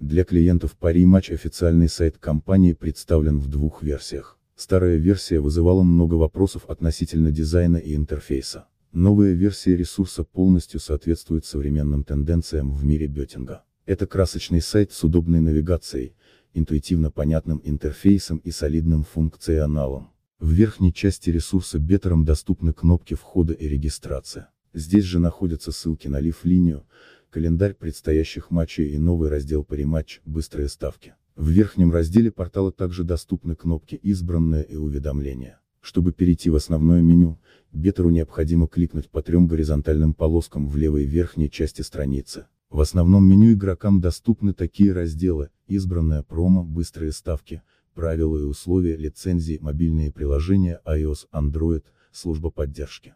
Для клиентов Пари Матч официальный сайт компании представлен в двух версиях. Старая версия вызывала много вопросов относительно дизайна и интерфейса. Новая версия ресурса полностью соответствует современным тенденциям в мире беттинга. Это красочный сайт с удобной навигацией, интуитивно понятным интерфейсом и солидным функционалом. В верхней части ресурса беттером доступны кнопки входа и регистрация. Здесь же находятся ссылки на лив-линию, календарь предстоящих матчей и новый раздел париматч «Быстрые ставки». В верхнем разделе портала также доступны кнопки «Избранное» и «Уведомления». Чтобы перейти в основное меню, беттеру необходимо кликнуть по трем горизонтальным полоскам в левой верхней части страницы. В основном меню игрокам доступны такие разделы, избранное промо, быстрые ставки, правила и условия лицензии, мобильные приложения iOS, Android, служба поддержки.